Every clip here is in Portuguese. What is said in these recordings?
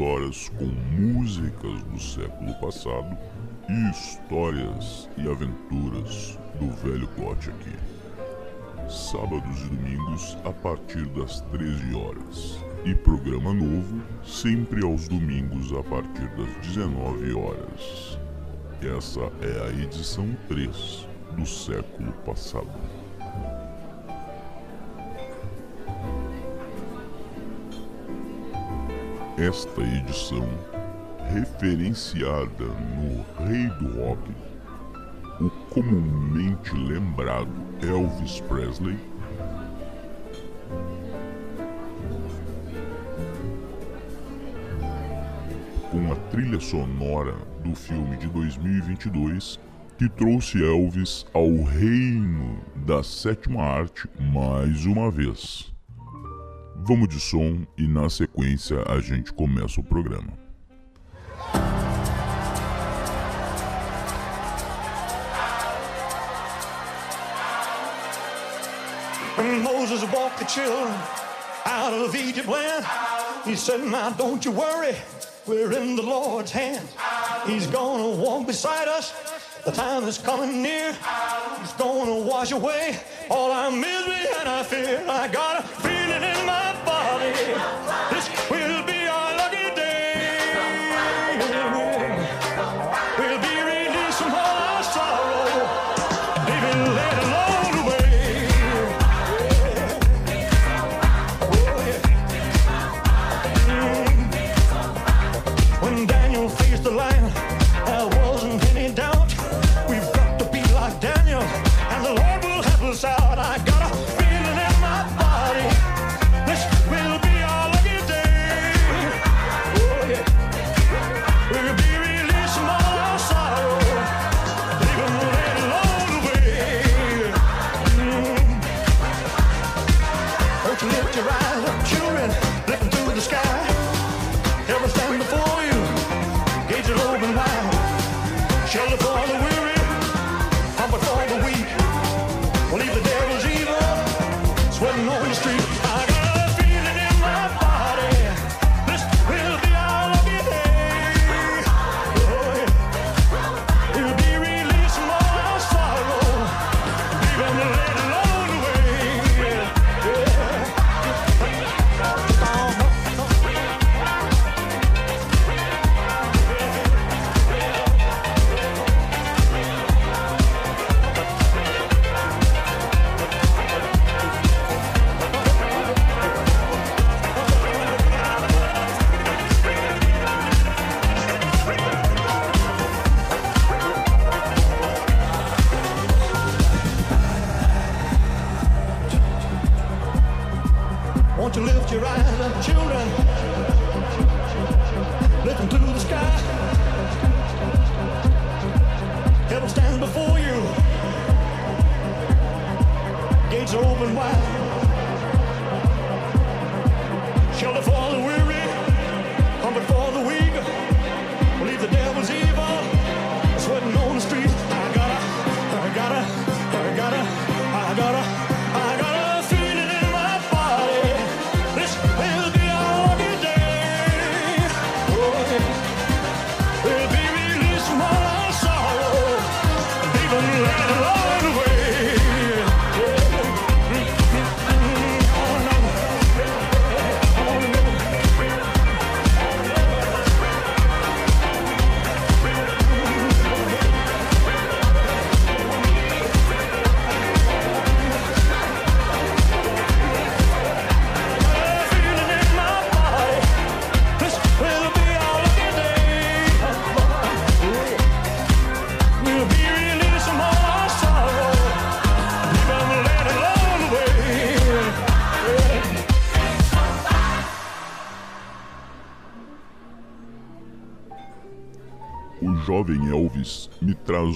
horas com músicas do século passado e histórias e aventuras do velho Gote aqui. Sábados e domingos a partir das 13 horas. E programa novo sempre aos domingos a partir das 19 horas. Essa é a edição 3 do século passado. Esta edição, referenciada no Rei do Rock, o comumente lembrado Elvis Presley, com a trilha sonora do filme de 2022 que trouxe Elvis ao reino da sétima arte mais uma vez. Vamos de som e na sequência a gente começa o programa. When Moses walked the children out of Egypt land, he said, Now don't you worry, we're in the Lord's hand. He's gonna walk beside us. The time is coming near. He's gonna wash away all our misery and our fear. I got a feeling in my Hey!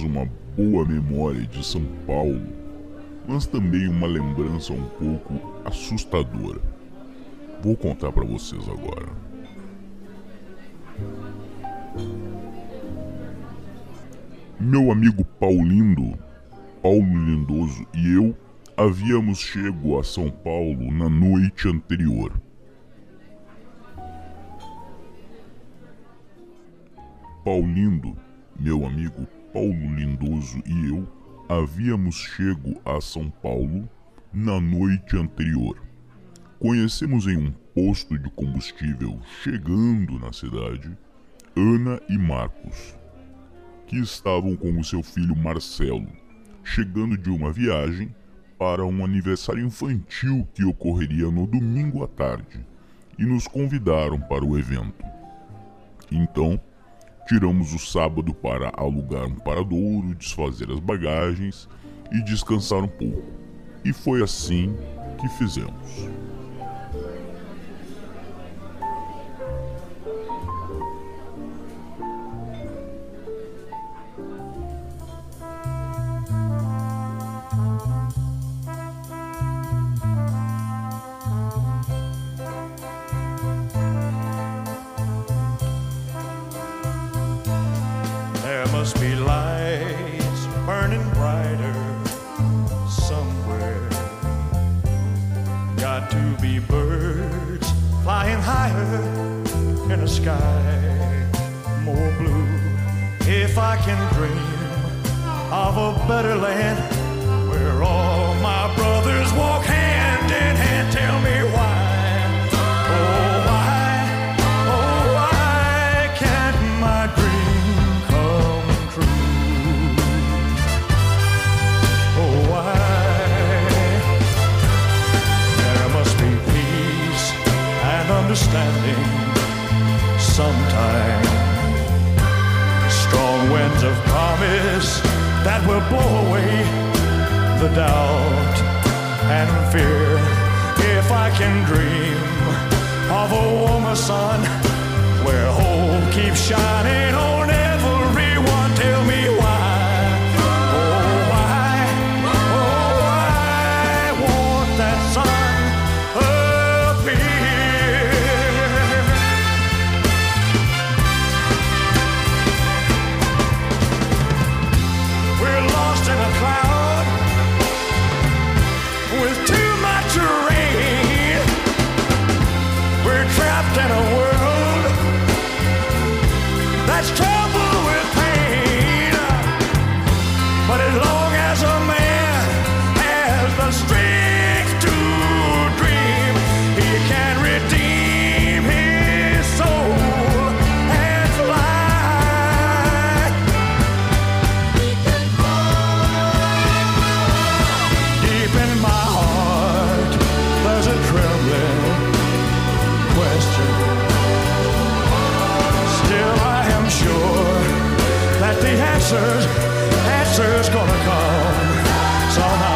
uma boa memória de São Paulo, mas também uma lembrança um pouco assustadora. Vou contar para vocês agora. Meu amigo Paulindo, Paulo Lindoso e eu havíamos chegado a São Paulo na noite anterior. Paulindo, meu amigo, Veloso e eu havíamos chego a São Paulo na noite anterior. Conhecemos em um posto de combustível chegando na cidade Ana e Marcos, que estavam com o seu filho Marcelo, chegando de uma viagem para um aniversário infantil que ocorreria no domingo à tarde e nos convidaram para o evento. Então, Tiramos o sábado para alugar um paradouro, desfazer as bagagens e descansar um pouco. E foi assim que fizemos. answers, answers gonna come. So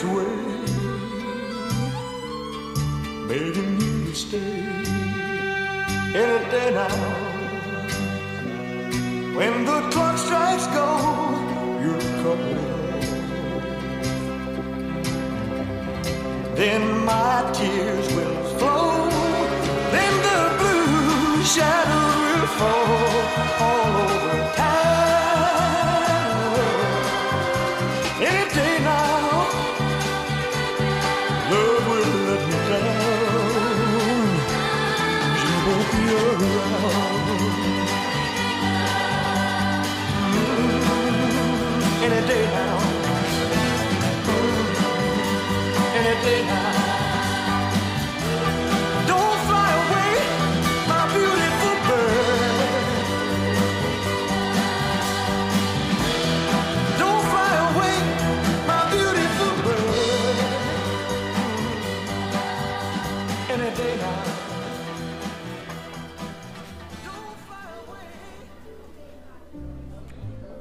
this way, begging you to stay any day now. When the clock strikes gold, you'll come. Then my tears will flow. Then the blue shadows will fall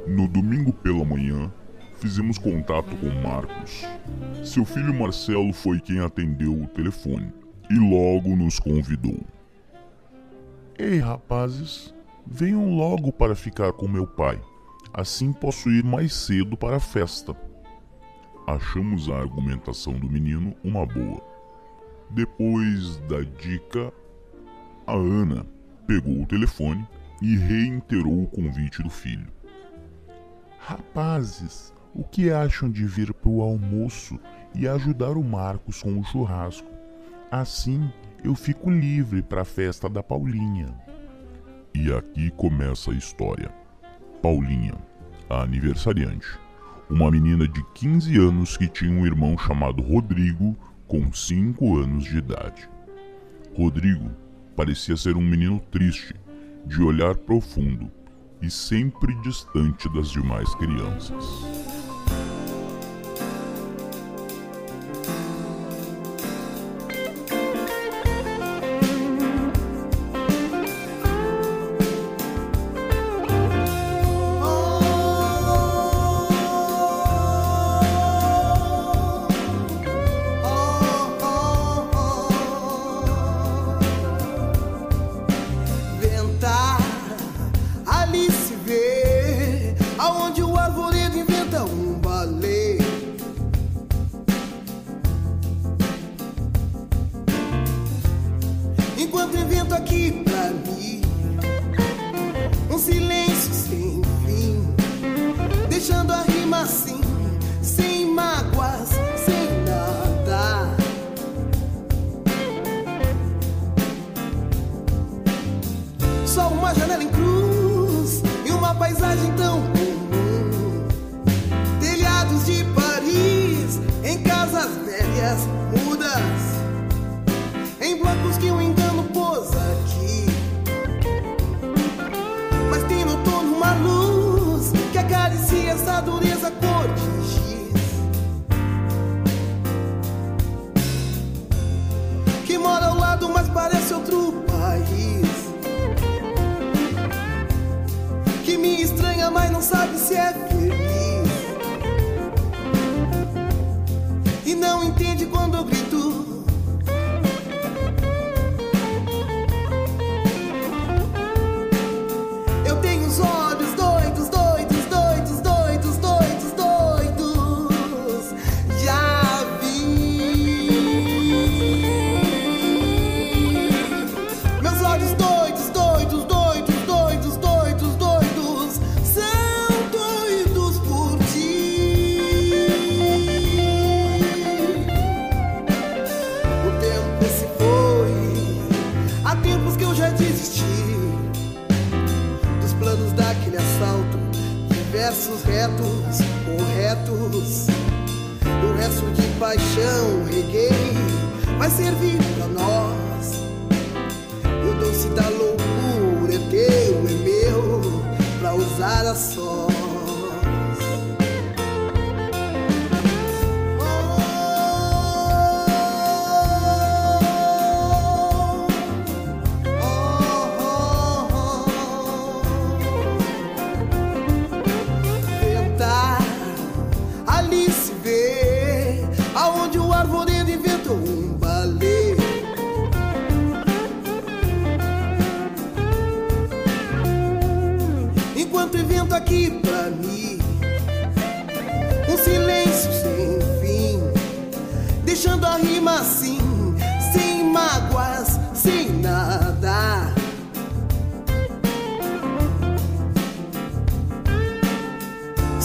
No domingo pela manhã, fizemos contato com Marcos. Seu filho Marcelo foi quem atendeu o telefone e logo nos convidou. Ei, rapazes, venham logo para ficar com meu pai. Assim posso ir mais cedo para a festa. Achamos a argumentação do menino uma boa. Depois da dica, a Ana pegou o telefone e reiterou o convite do filho. Rapazes, o que acham de vir para o almoço e ajudar o Marcos com o churrasco? Assim eu fico livre para a festa da Paulinha. E aqui começa a história. Paulinha, a aniversariante, uma menina de 15 anos que tinha um irmão chamado Rodrigo, com 5 anos de idade. Rodrigo parecia ser um menino triste, de olhar profundo e sempre distante das demais crianças.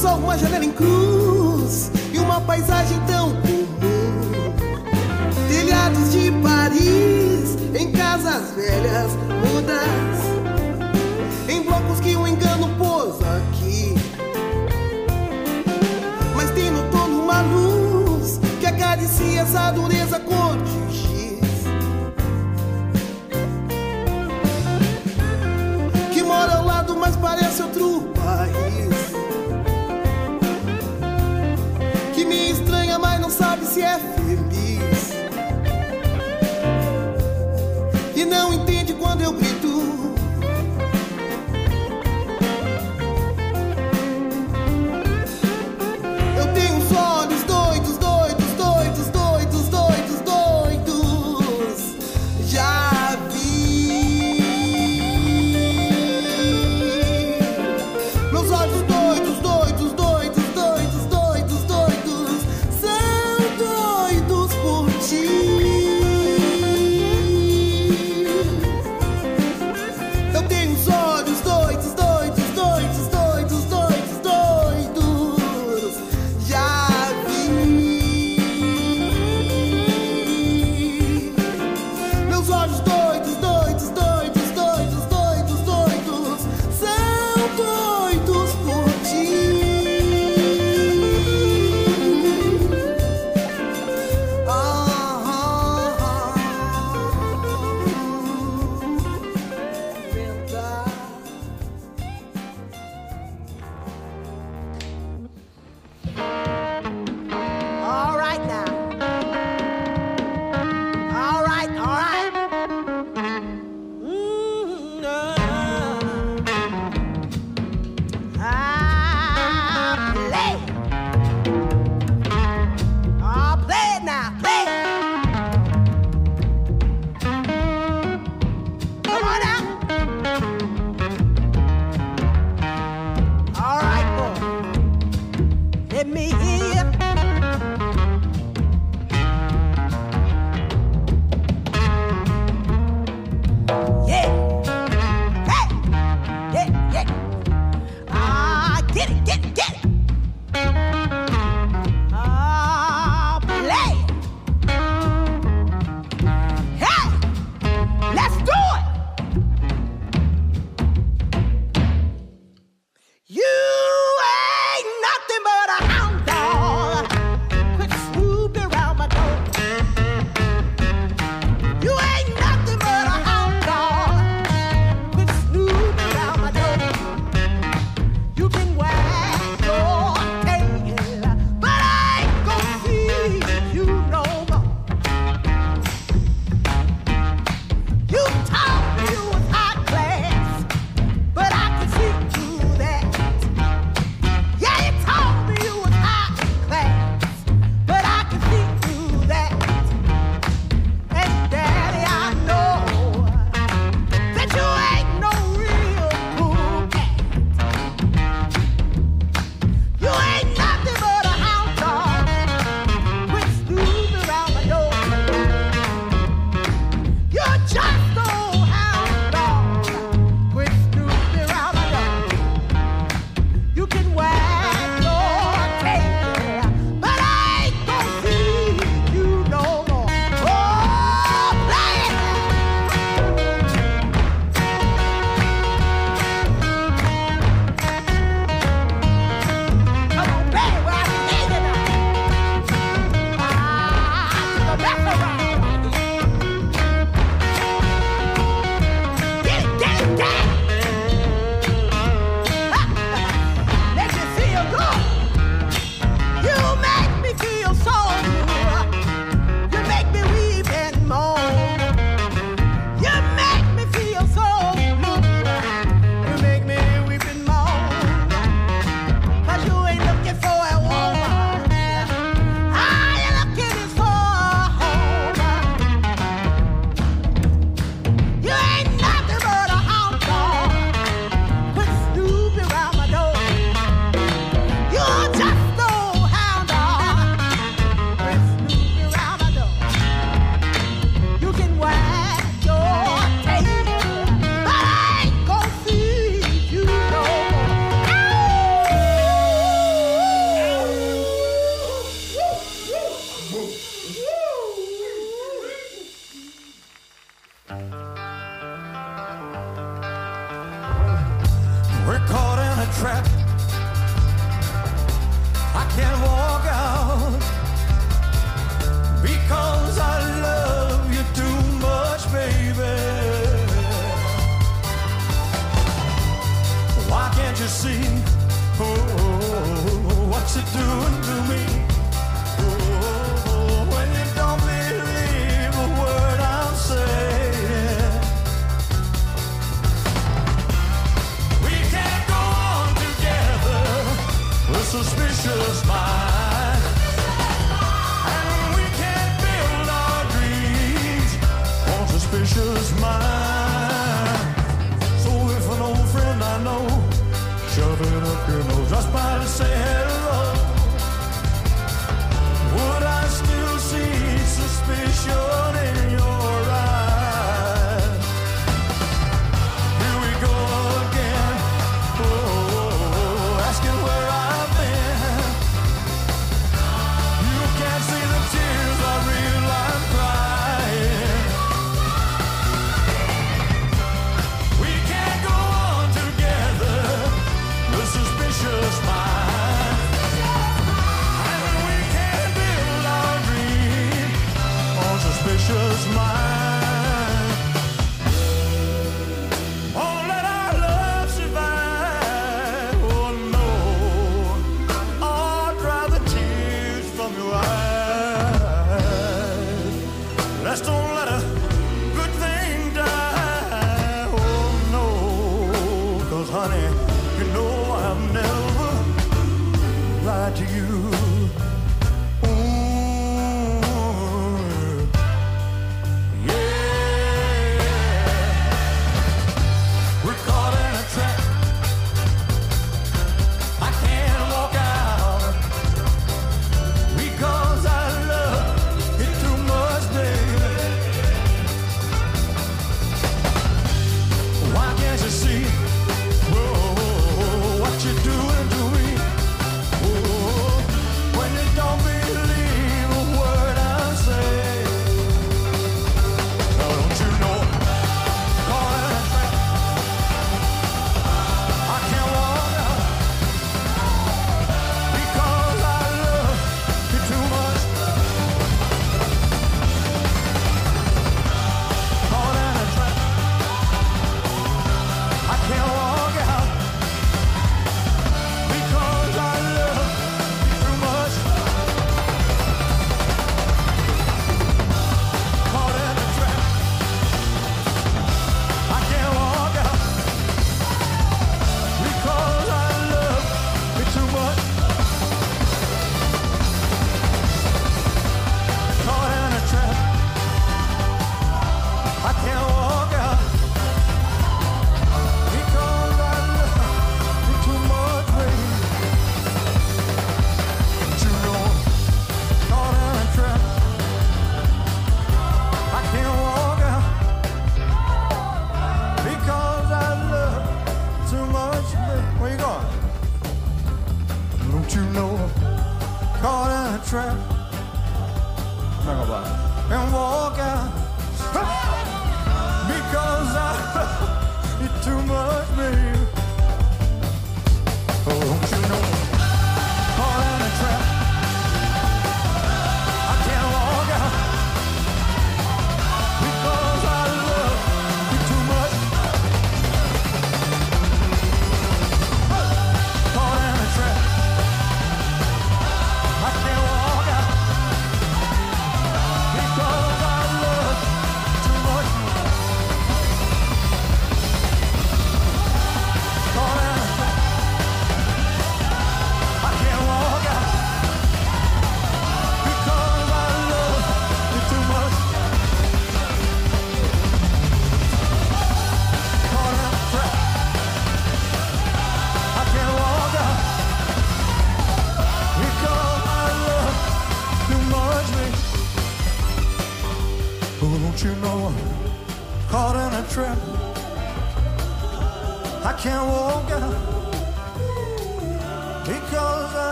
Só uma janela em cruz e uma paisagem tão comum. Telhados de Paris, em casas velhas, mudas. Em blocos que o engano pôs aqui. Mas tem no torno uma luz que acaricia essa dureza cor de giz. Que mora ao lado, mas parece outro se é feliz. E não entende quando eu grito.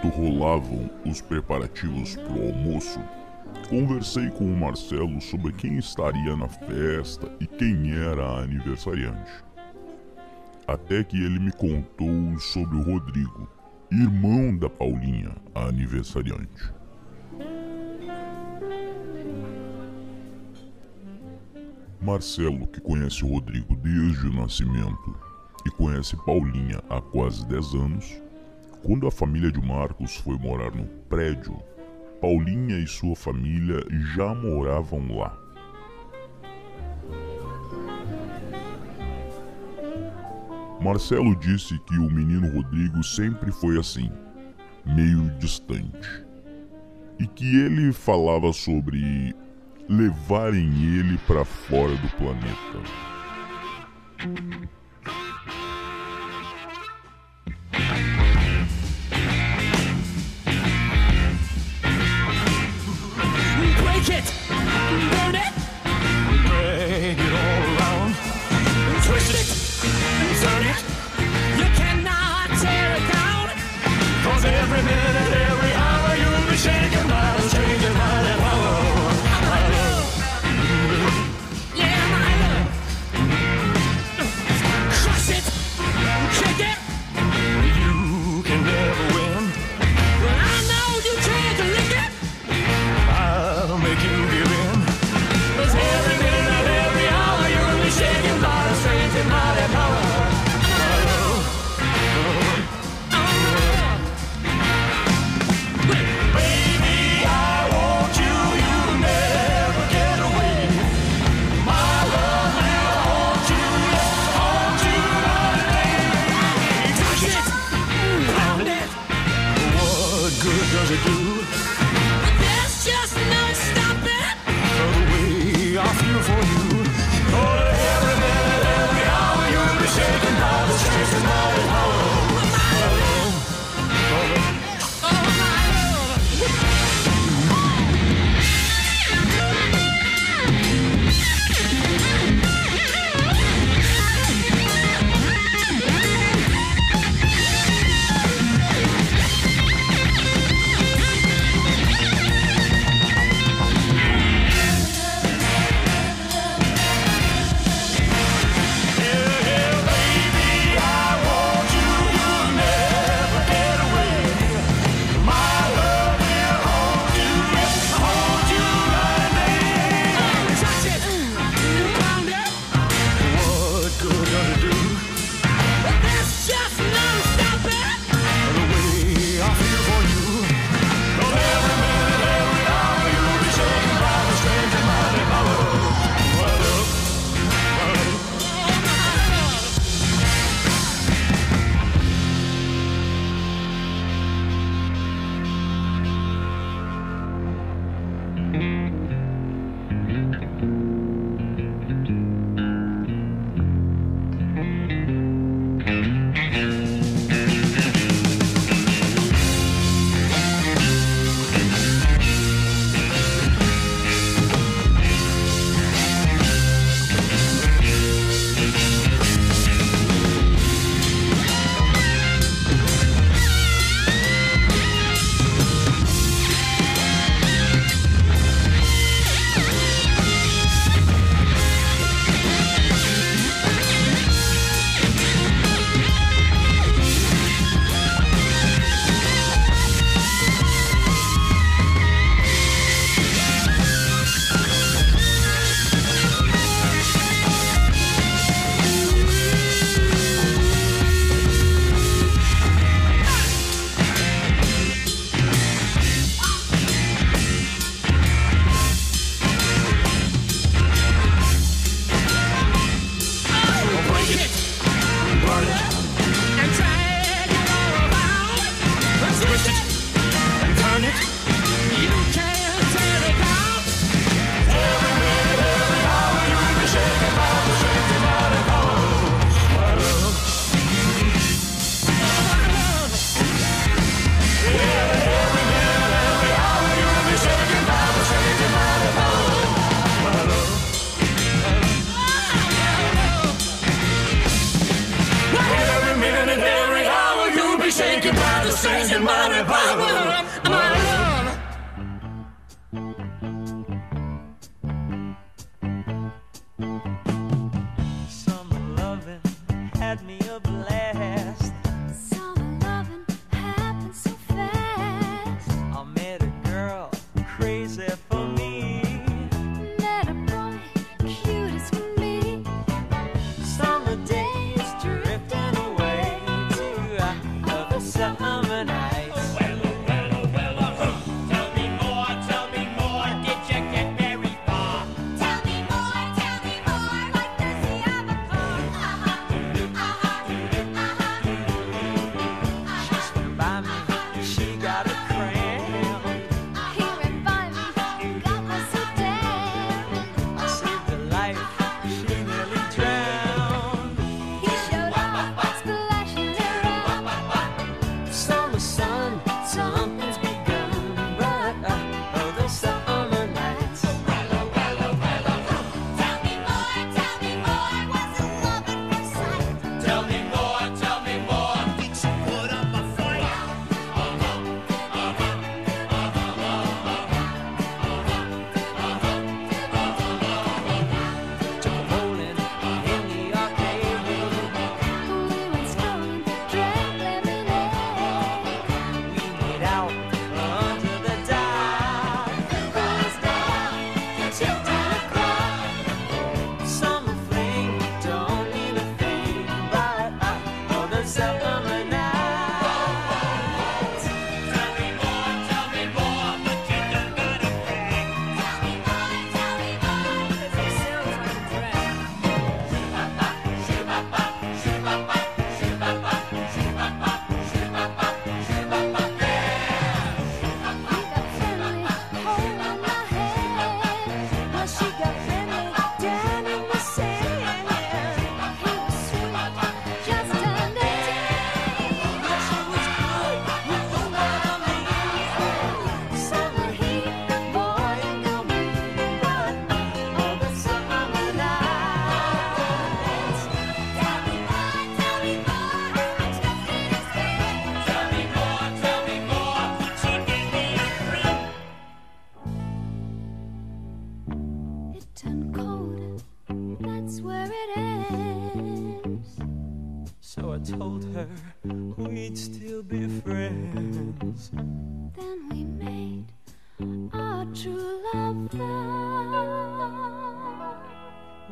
Enquanto rolavam os preparativos para o almoço, conversei com o Marcelo sobre quem estaria na festa e quem era a aniversariante. Até que ele me contou sobre o Rodrigo, irmão da Paulinha, a aniversariante. Marcelo, que conhece o Rodrigo desde o nascimento e conhece Paulinha há quase 10 anos, quando a família de Marcos foi morar no prédio, Paulinha e sua família já moravam lá. Marcelo disse que o menino Rodrigo sempre foi assim, meio distante, e que ele falava sobre levarem ele para fora do planeta.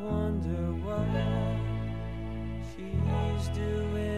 Wonder what she's doing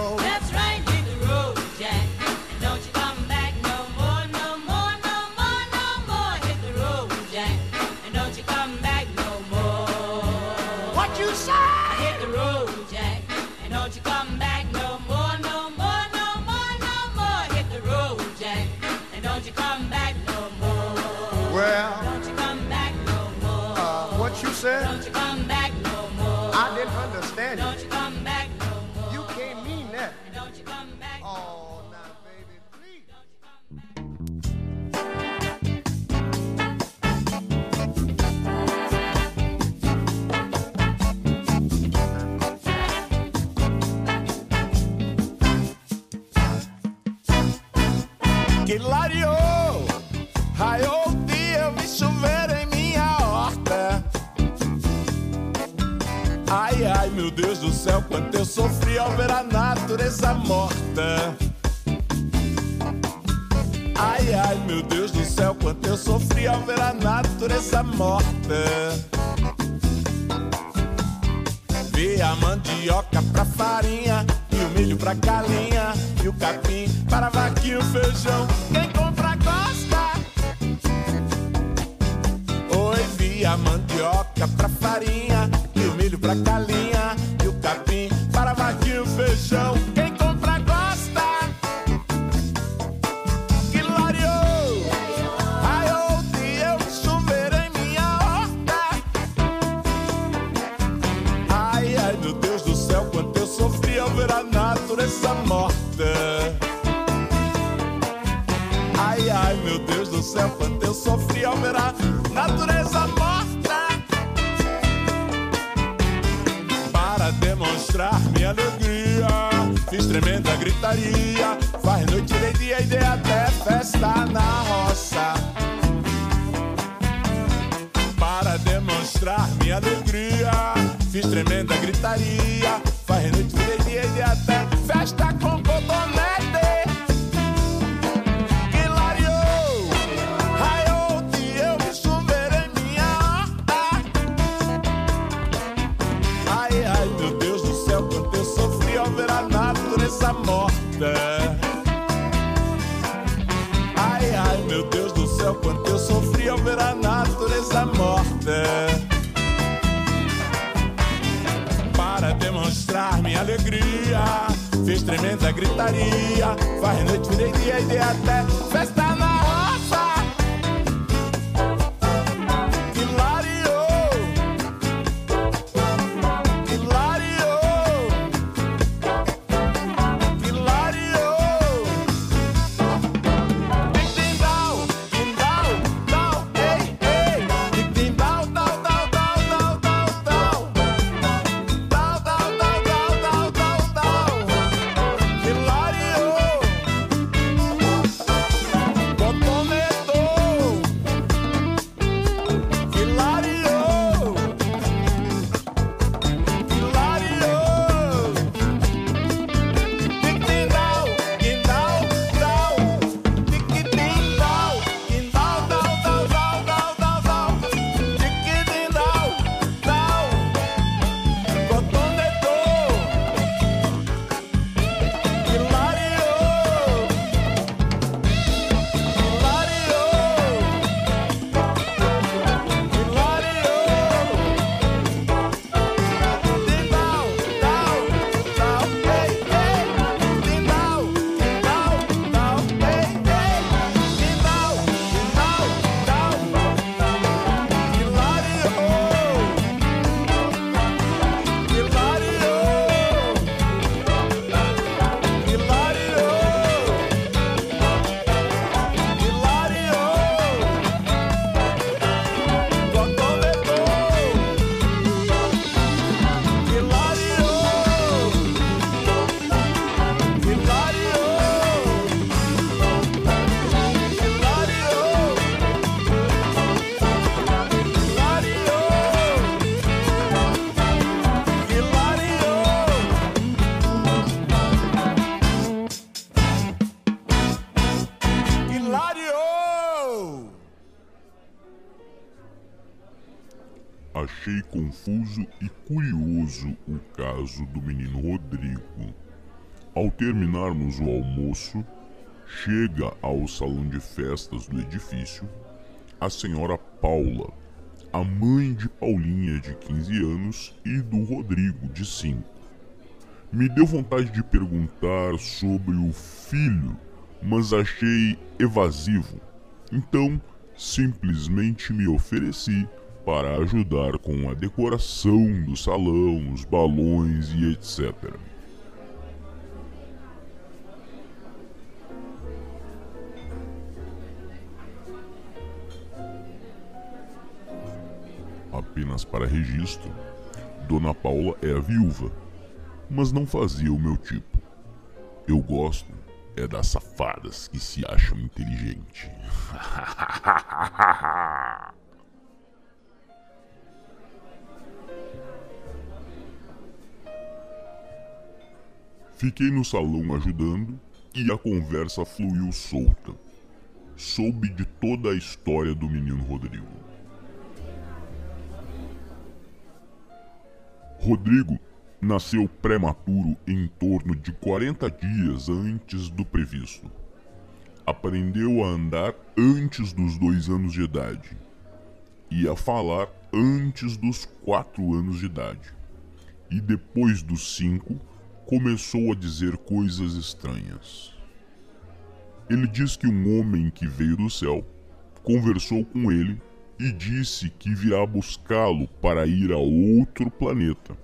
Meu Deus do céu, quanto eu sofri ao ver a natureza morta. Ai, ai, meu Deus do céu, quanto eu sofri ao ver a natureza morta. Vi a mandioca pra farinha, e o milho pra galinha, e o capim para vaquinha, o feijão. Quem compra gosta. Oi, vi a mandioca pra farinha, pra galinha, e o capim para vaquinha, e o feijão. Quem compra gosta. Que lareou, raiou dia, eu chover em minha horta. Ai, ai, meu Deus do céu, quanto eu sofri ao ver a natureza morta. Ai, ai, meu Deus do céu, quanto eu sofri ao ver a natureza morta. Tremenda gritaria. Faz noite, dei dia e dei até festa na roça para demonstrar minha alegria. Fiz tremenda gritaria, faz noite, virei dia e até festa com cotonete. Morta. Ai, ai, meu Deus do céu, quanto eu sofri ao ver a natureza morta. Para demonstrar minha alegria, fiz tremenda gritaria. Faz noite, virei dia e dei até festa caso do menino Rodrigo. Ao terminarmos o almoço, chega ao salão de festas do edifício a senhora Paula, a mãe de Paulinha de 15 anos e do Rodrigo de 5. Me deu vontade de perguntar sobre o filho, mas achei evasivo. Então, simplesmente me ofereci para ajudar com a decoração do salão, os balões e etc. Apenas para registro, Dona Paula é a viúva, mas não fazia o meu tipo. Eu gosto é das safadas que se acham inteligentes. Fiquei no salão ajudando e a conversa fluiu solta. Soube de toda a história do menino Rodrigo. Rodrigo nasceu prematuro em torno de 40 dias antes do previsto. Aprendeu a andar antes dos dois anos de idade e a falar antes dos quatro anos de idade. E depois dos cinco, começou a dizer coisas estranhas. Ele diz que um homem que veio do céu conversou com ele e disse que virá buscá-lo para ir a outro planeta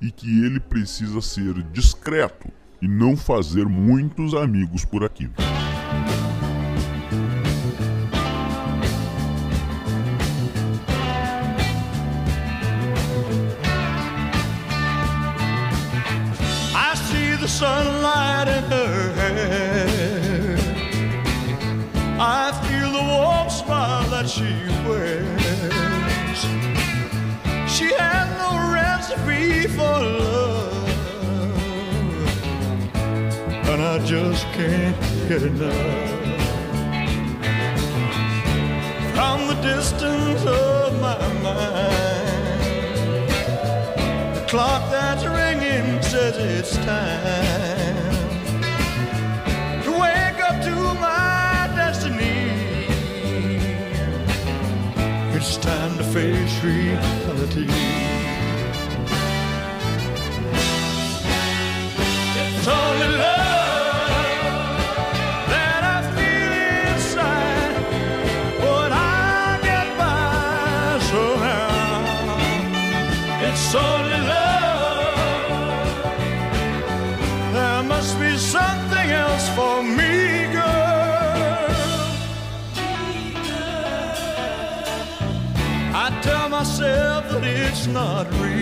e que ele precisa ser discreto e não fazer muitos amigos por aqui. Sunlight in her hair. I feel the warm smile that she wears. She has no recipe for love, and I just can't get enough. From the distance of my mind, clock that's ringing says it's time to wake up to my destiny. It's time to face reality. It's not real.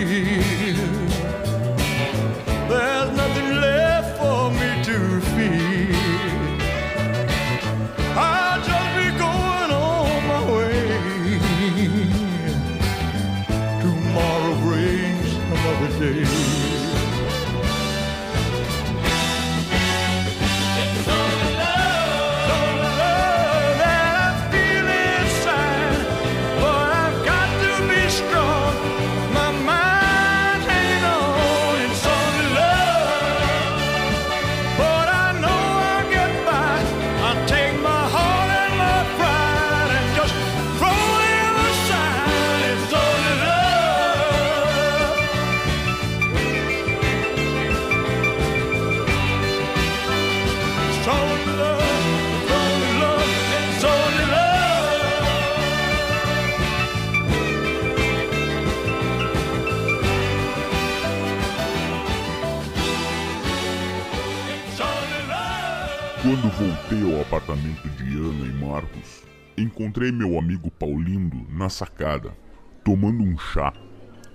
Voltei ao apartamento de Ana e Marcos, encontrei meu amigo Paulindo na sacada, tomando um chá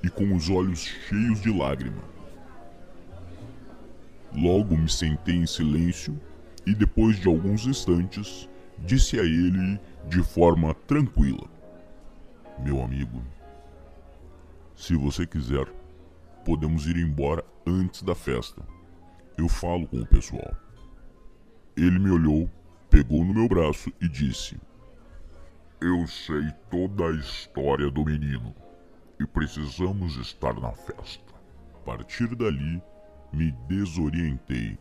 e com os olhos cheios de lágrima. Logo me sentei em silêncio e, depois de alguns instantes, disse a ele de forma tranquila: Meu amigo, se você quiser, podemos ir embora antes da festa. Eu falo com o pessoal. Ele me olhou, pegou no meu braço e disse: Eu sei toda a história do menino. e precisamos estar na festa. A partir dali, me desorientei.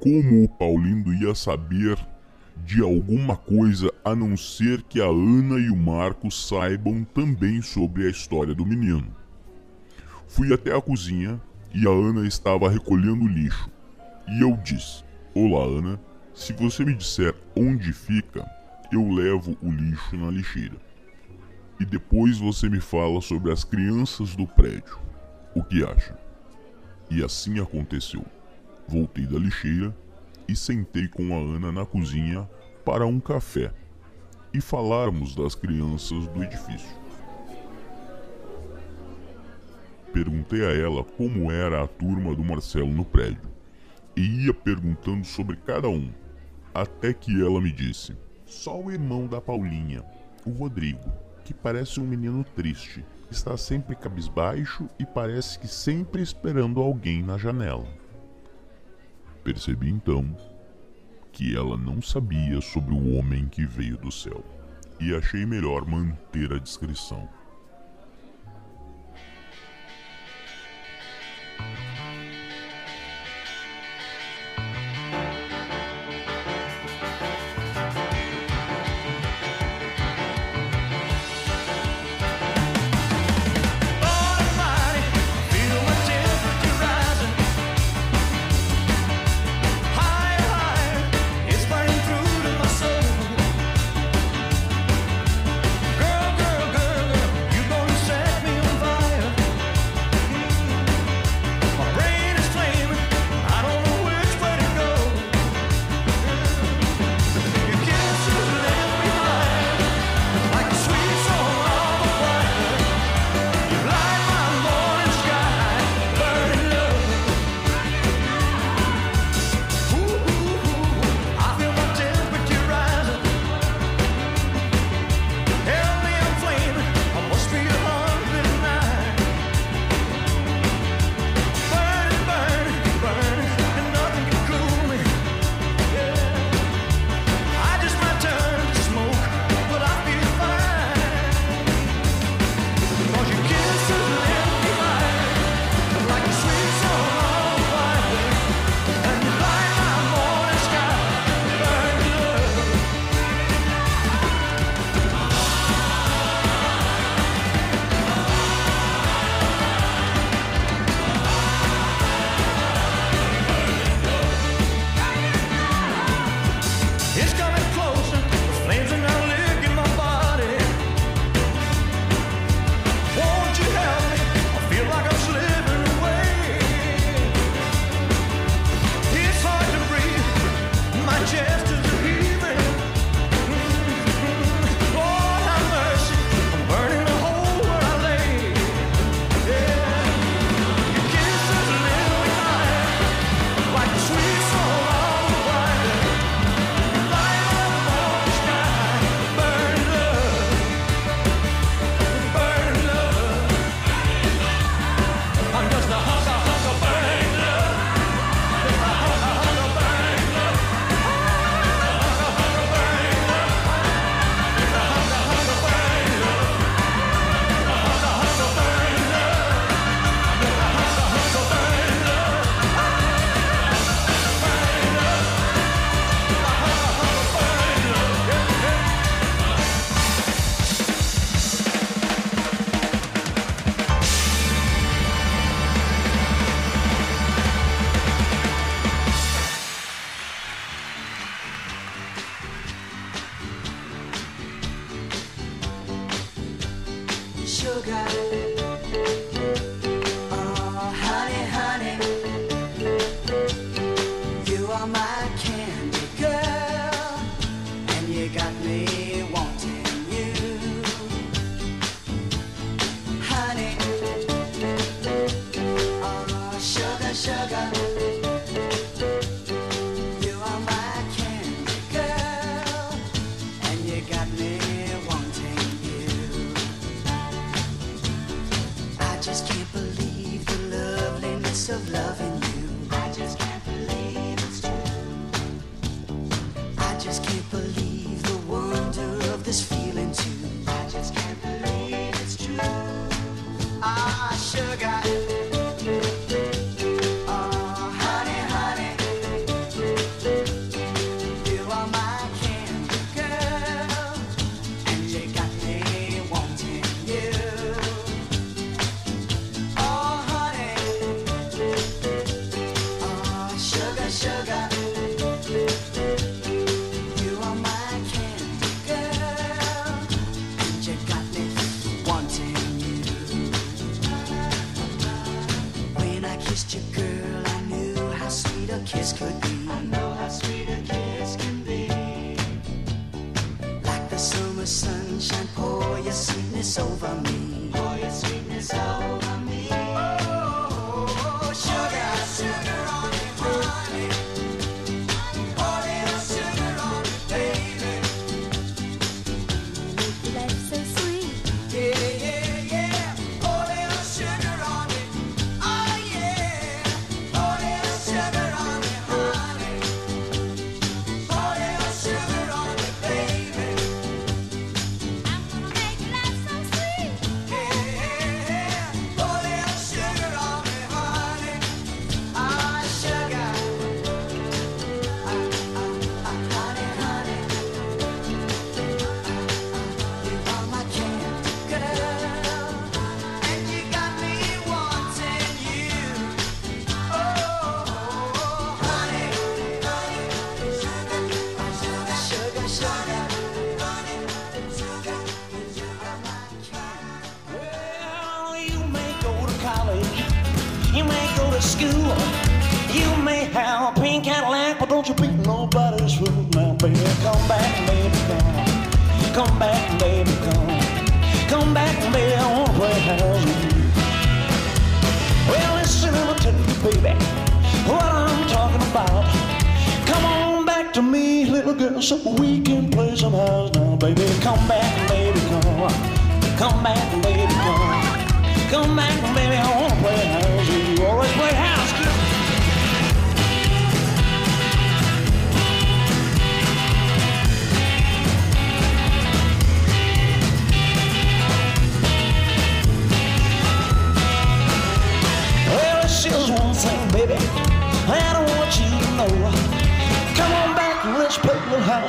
Como o Paulindo ia saber de alguma coisa a não ser que a Ana e o Marco saibam também sobre a história do menino? Fui até a cozinha e a Ana estava recolhendo lixo. E eu disse: Olá, Ana. Se você me disser onde fica, eu levo o lixo na lixeira. E depois você me fala sobre as crianças do prédio. O que acha? E assim aconteceu. Voltei da lixeira e sentei com a Ana na cozinha para um café e falarmos das crianças do edifício. Perguntei a ela como era a turma do Marcelo no prédio e ia perguntando sobre cada um, até que ela me disse: Só o irmão da Paulinha, o Rodrigo, que parece um menino triste, está sempre cabisbaixo e parece que sempre esperando alguém na janela. Percebi então que ela não sabia sobre o homem que veio do céu e achei melhor manter a discrição.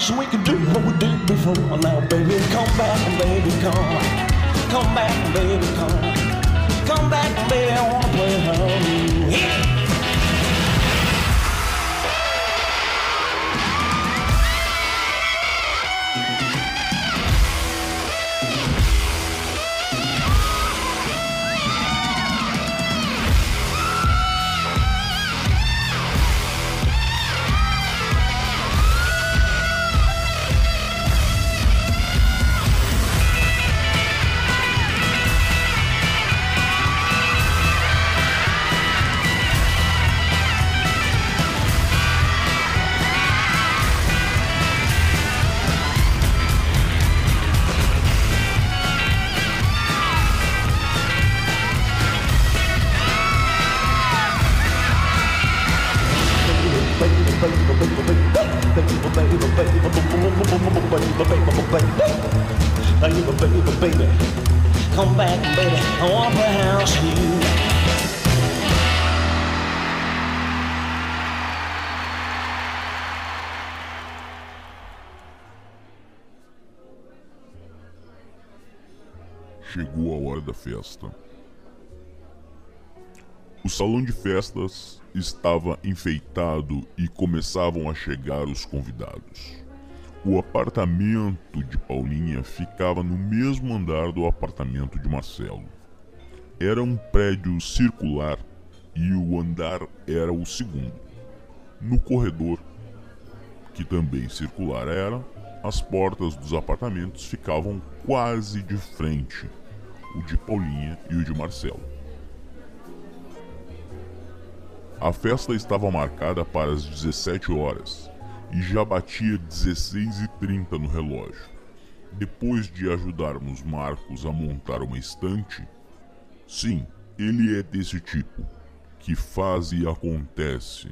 So we can do what we did before. Now, baby, come back, baby, come. Come back, baby, come. salão de festas estava enfeitado e começavam a chegar os convidados. O apartamento de Paulinha ficava no mesmo andar do apartamento de Marcelo. Era um prédio circular e o andar era o segundo. No corredor, que também circular era, as portas dos apartamentos ficavam quase de frente, o de Paulinha e o de Marcelo. A festa estava marcada para as 17 horas e já batia 16h30 no relógio. Depois de ajudarmos Marcos a montar uma estante, sim, ele é desse tipo, que faz e acontece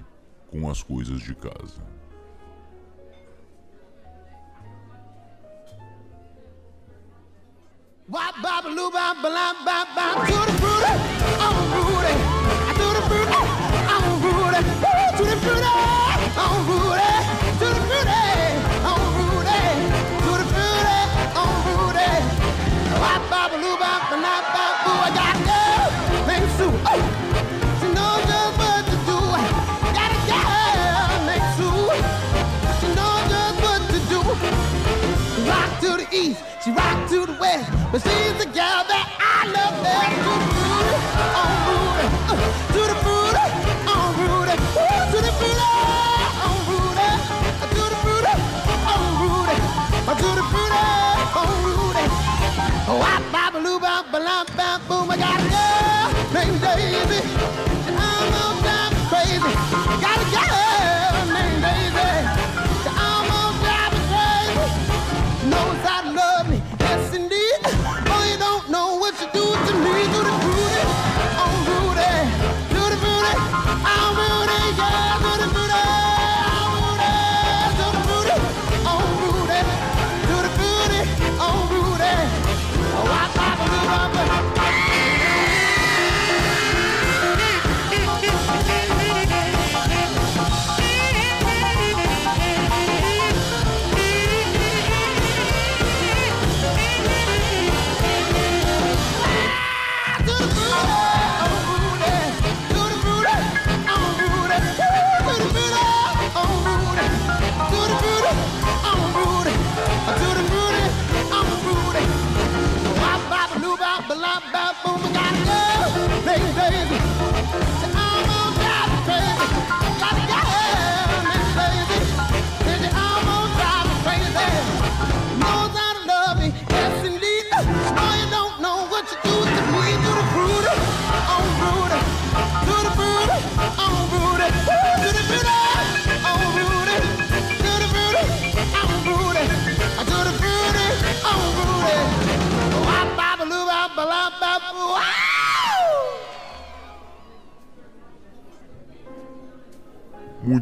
com as coisas de casa. Wop,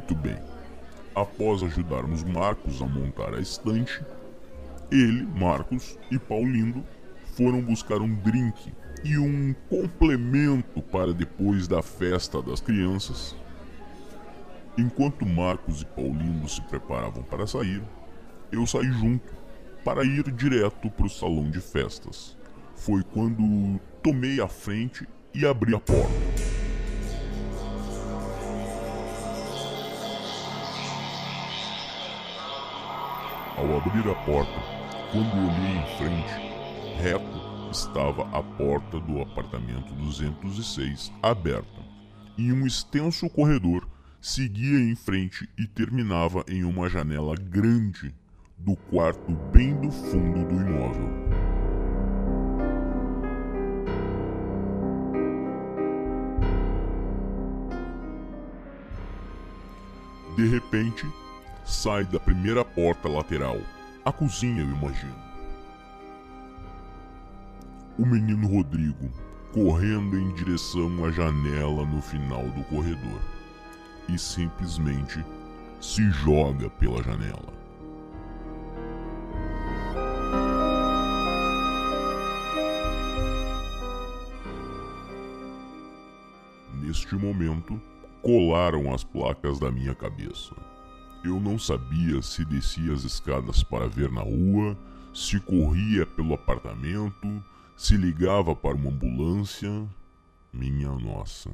Muito bem. Após ajudarmos Marcos a montar a estante, ele, Marcos e Paulindo foram buscar um drink e um complemento para depois da festa das crianças. Enquanto Marcos e Paulindo se preparavam para sair, eu saí junto para ir direto para o salão de festas. Foi quando tomei a frente e abri a porta. Ao abrir a porta, quando olhei em frente, reto estava a porta do apartamento 206 aberta, e um extenso corredor seguia em frente e terminava em uma janela grande do quarto bem do fundo do imóvel. De repente, sai da primeira porta lateral, a cozinha, eu imagino. O menino Rodrigo correndo em direção à janela no final do corredor e simplesmente se joga pela janela. Neste momento, colaram as placas da minha cabeça. Eu não sabia se descia as escadas para ver na rua, se corria pelo apartamento, se ligava para uma ambulância. Minha nossa.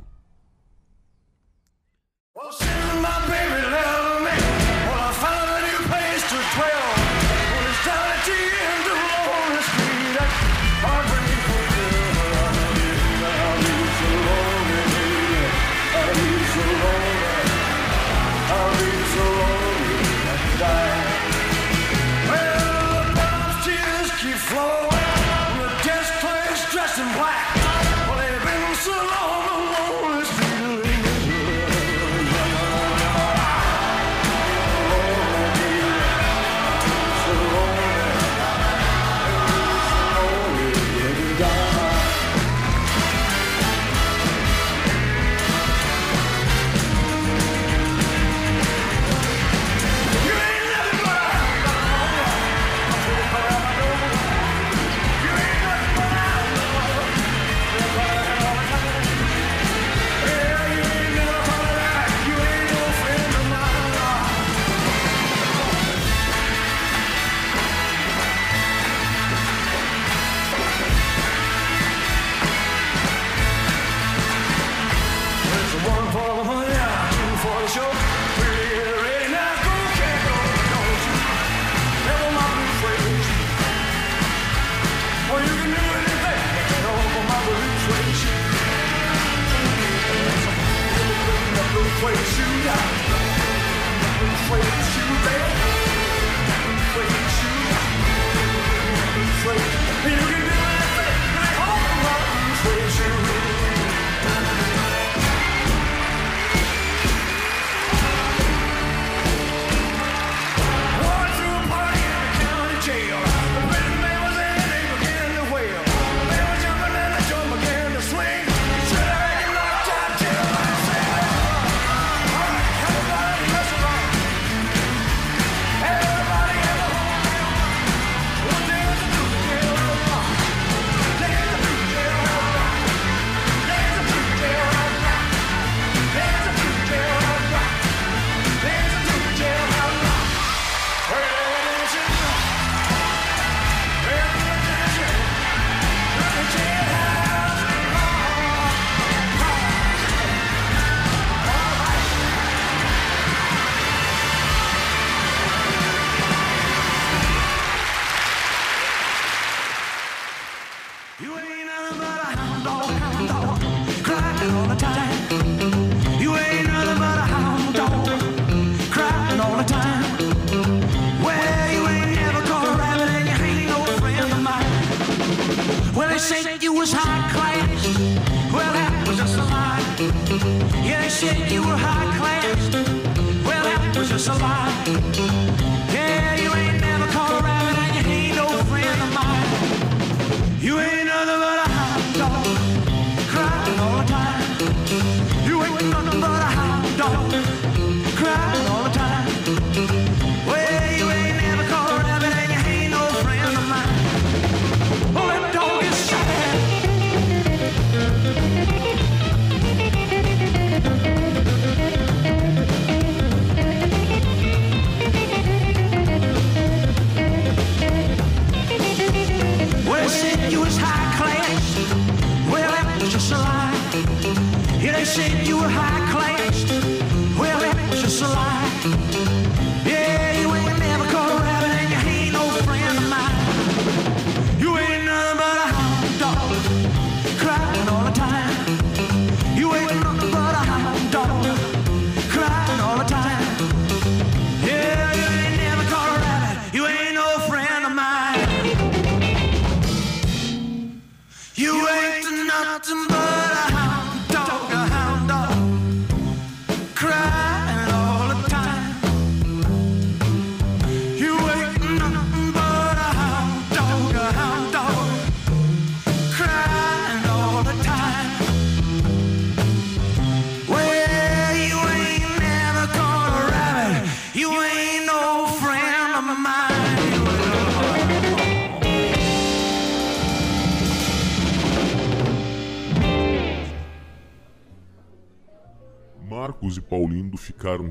play you down, wait you down.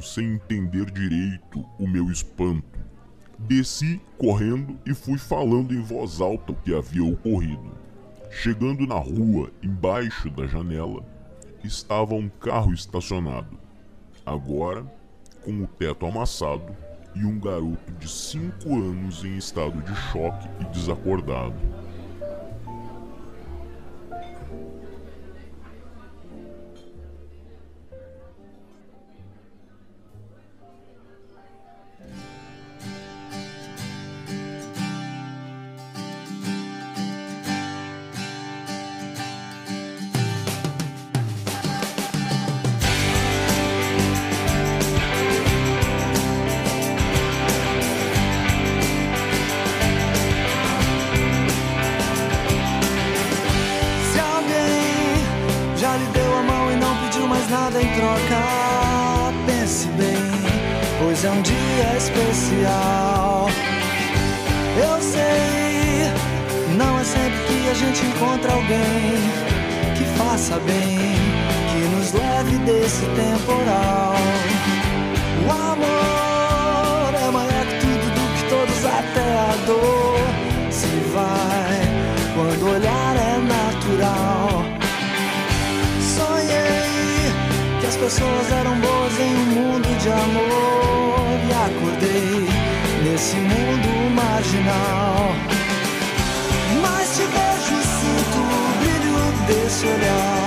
sem entender direito o meu espanto. Desci correndo e fui falando em voz alta o que havia ocorrido. Chegando na rua, embaixo da janela, estava um carro estacionado. Agora, com o teto amassado e um garoto de 5 anos em estado de choque e desacordado. especial. Eu sei, não é sempre que a gente encontra alguém que faça bem, que nos leve desse temporal. O amor é maior que tudo do que todos, até a dor se vai quando olhar as pessoas eram boas em um mundo de amor. E acordei nesse mundo marginal. Mas te vejo, sinto o brilho desse olhar.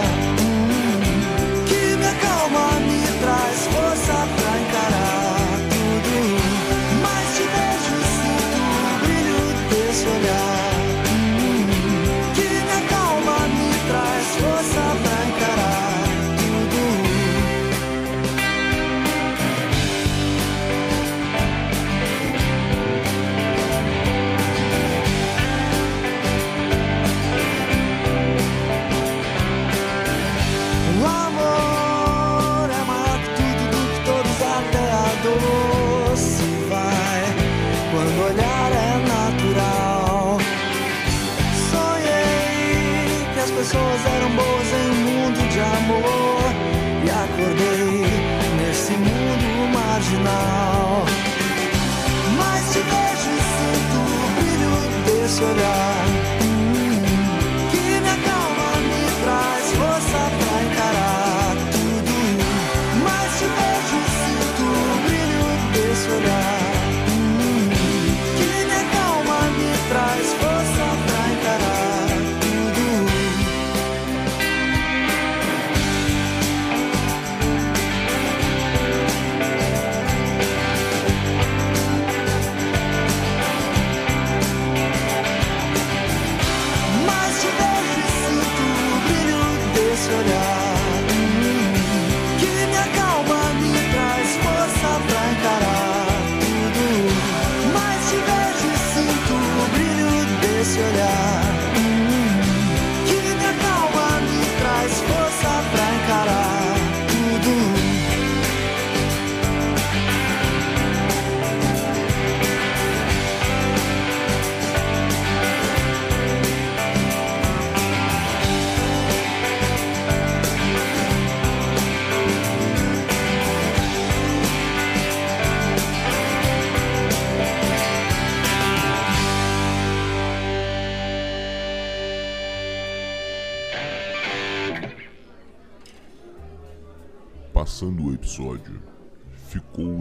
Pessoas eram boas em um mundo de amor. E acordei nesse mundo marginal. Mas te vejo e sinto o brilho desse olhar.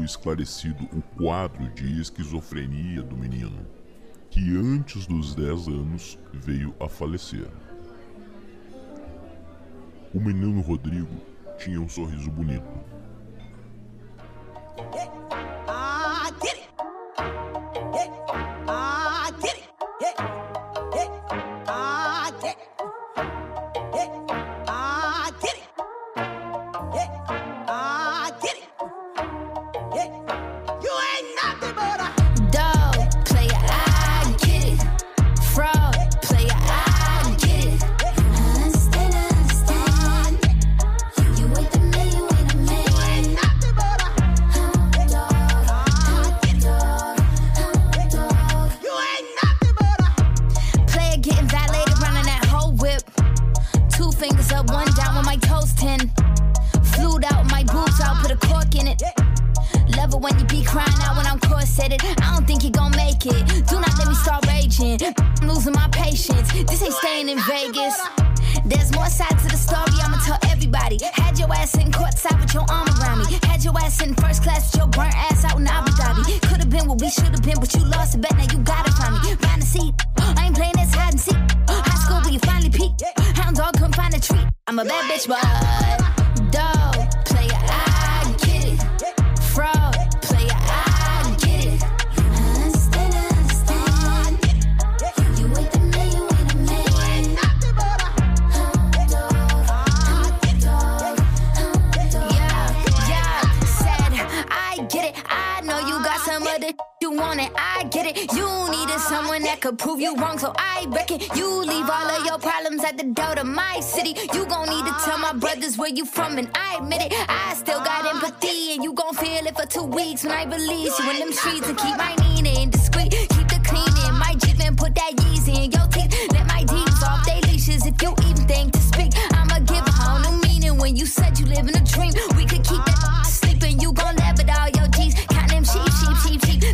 Esclarecido o quadro de esquizofrenia do menino, que antes dos 10 anos veio a falecer. O menino Rodrigo tinha um sorriso bonito. Put a cork in it. Love it when you be crying out when I'm corseted. I don't think you gon' make it. Do not let me start raging. I'm losing my patience. This ain't staying in Vegas. There's more side to the story, I'ma tell everybody. Had your ass sitting courtside with your arm around me. Had your ass in first class with your burnt ass out in Abu Dhabi. Could've been what we should've been, but you lost a bet, now you gotta find me. Find a seat. I ain't playing this hide and seek. High school where you finally peaked. Hound dog couldn't find a treat. I'm a bad bitch, but dog want it. I get it. You needed someone that could prove you wrong, so I reckon you leave all of your problems at the door to my city. You gon' need to tell my brothers where you from, and I admit it. I still got empathy, and you gon' feel it for two weeks when I release you in them streets and keep my Nina discreet. Keep the cleaning, my Jeep and put that Yeezy in your teeth. Let my D's off they leashes if you even think to speak. I'ma give a whole new meaning when you said you live in a dream. We could keep that sleeping, you gon' laugh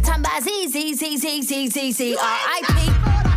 Tamba Z Z Z Z Z Z Z R I P.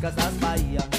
casas Bahia.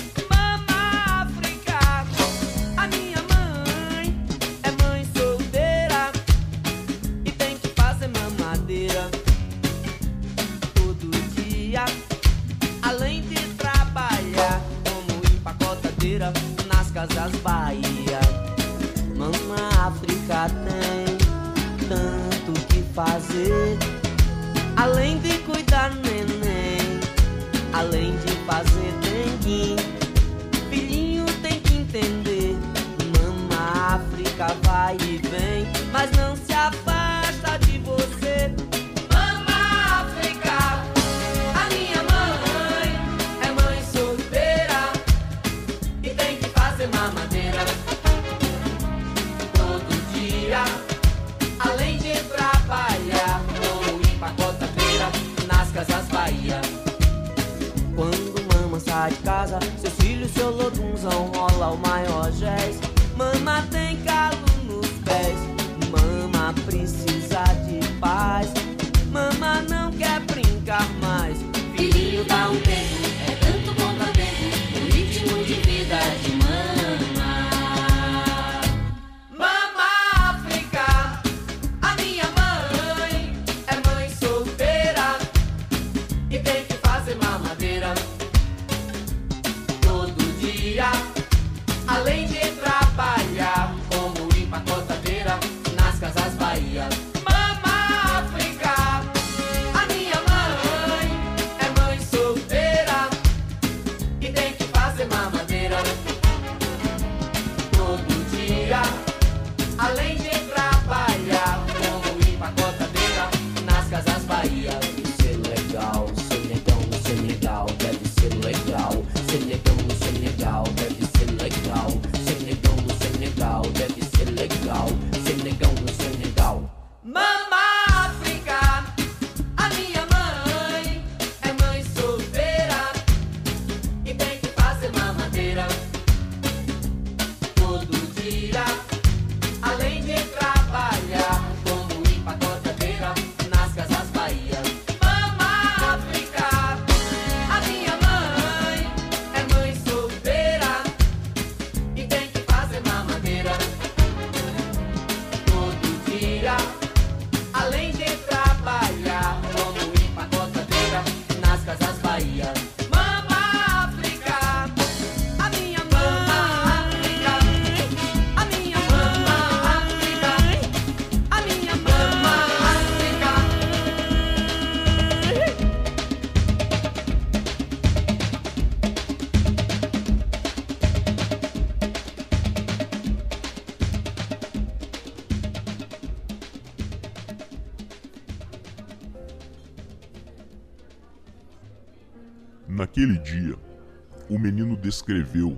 Descreveu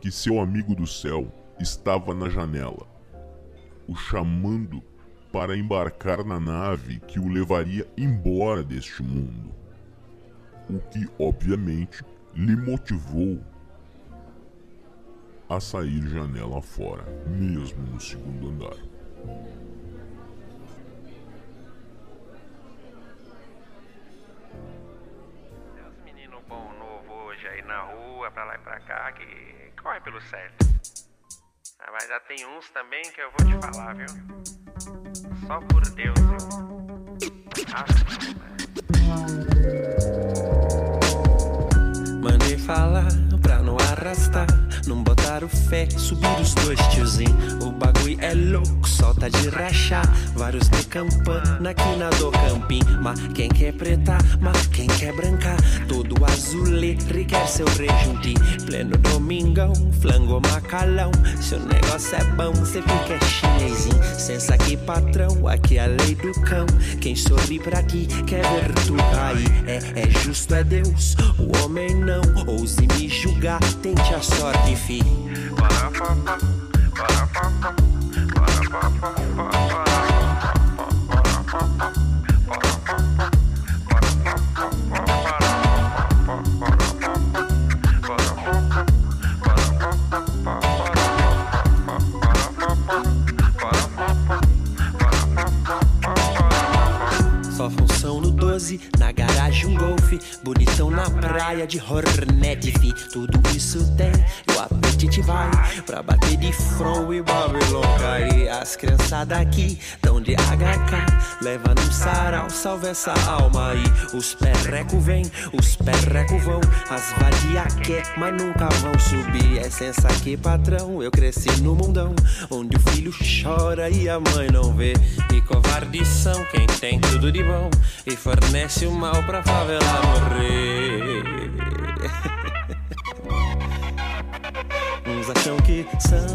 que seu amigo do céu estava na janela, o chamando para embarcar na nave que o levaria embora deste mundo. O que, obviamente, lhe motivou a sair janela fora, mesmo no segundo andar. Rua, pra lá e pra cá, que corre pelo certo. Ah, mas já tem uns também que eu vou te falar, viu? Só por Deus, viu? Mandei falar pra não arrastar, não botar o fé, subir os dois tiozinho. O bagulho é louco, solta de rachar. Vários de campana aqui na do campim. Mas quem quer preta, mas quem quer branca. Todo azulê, requer seu rejunte. Pleno domingão, flango macalão. Se o negócio é bom, cê fica chinesinho. Sensa aqui, patrão, aqui é a lei do cão. Quem sorri pra ti quer ver tu cair. É, é justo, é Deus, o homem não. Ouse me julgar, sente a sorte, fi. 12, na garagem um golfe. Bonitão na praia de Hornet, fi. Tudo isso tem, e o apetite vai pra bater de front e Babylon cair. As criançadas aqui tão de HK, leva num sarau, salve essa alma aí. Os perreco vem, os perreco vão, as vadia quer, mas nunca vão subir. É sensa aqui, patrão, eu cresci no mundão, onde o filho chora e a mãe não vê. E covardes são quem tem tudo de bom e fornece o mal pra favela morrer. Uns acham que são,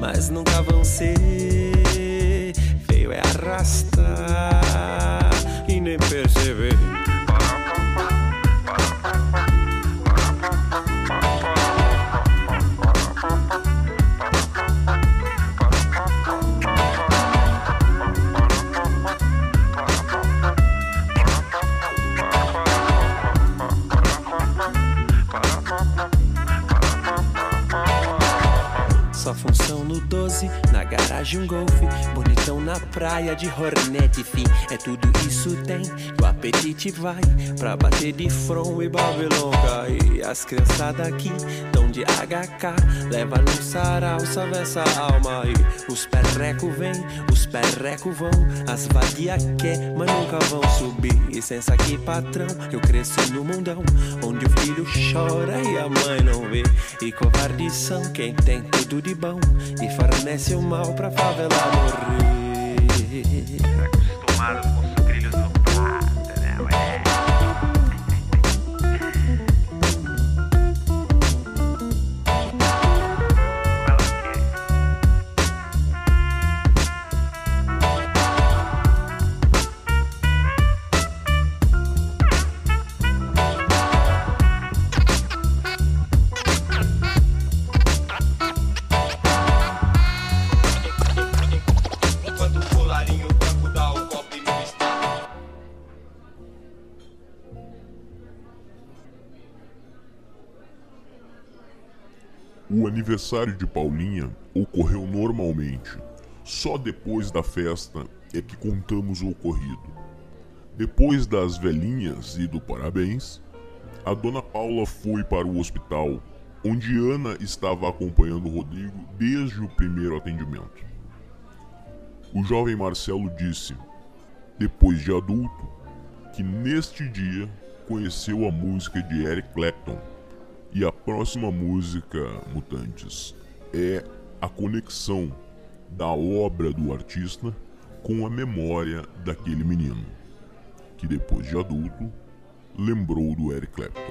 mas nunca vão ser. Feio é arrastar e nem perceber. Um golfe. Bonitão na praia de Hornet, fi. É tudo isso tem, o apetite vai pra bater de front e Babylon cai. As criançadas aqui de HK, leva no sarau, salve essa alma aí. Os perreco vem, os perreco vão, as vadia quer, mas nunca vão subir. Licença aqui, patrão, eu cresci no mundão, onde o filho chora e a mãe não vê. E covardes são quem tem tudo de bom e fornece o mal pra favela morrer. Aniversário de Paulinha ocorreu normalmente. Só depois da festa é que contamos o ocorrido. Depois das velhinhas e do parabéns, a dona Paula foi para o hospital, onde Ana estava acompanhando Rodrigo desde o primeiro atendimento. O jovem Marcelo disse, depois de adulto, que neste dia conheceu a música de Eric Clapton e a próxima música, Mutantes, é a conexão da obra do artista com a memória daquele menino, que depois de adulto lembrou do Eric Clapton.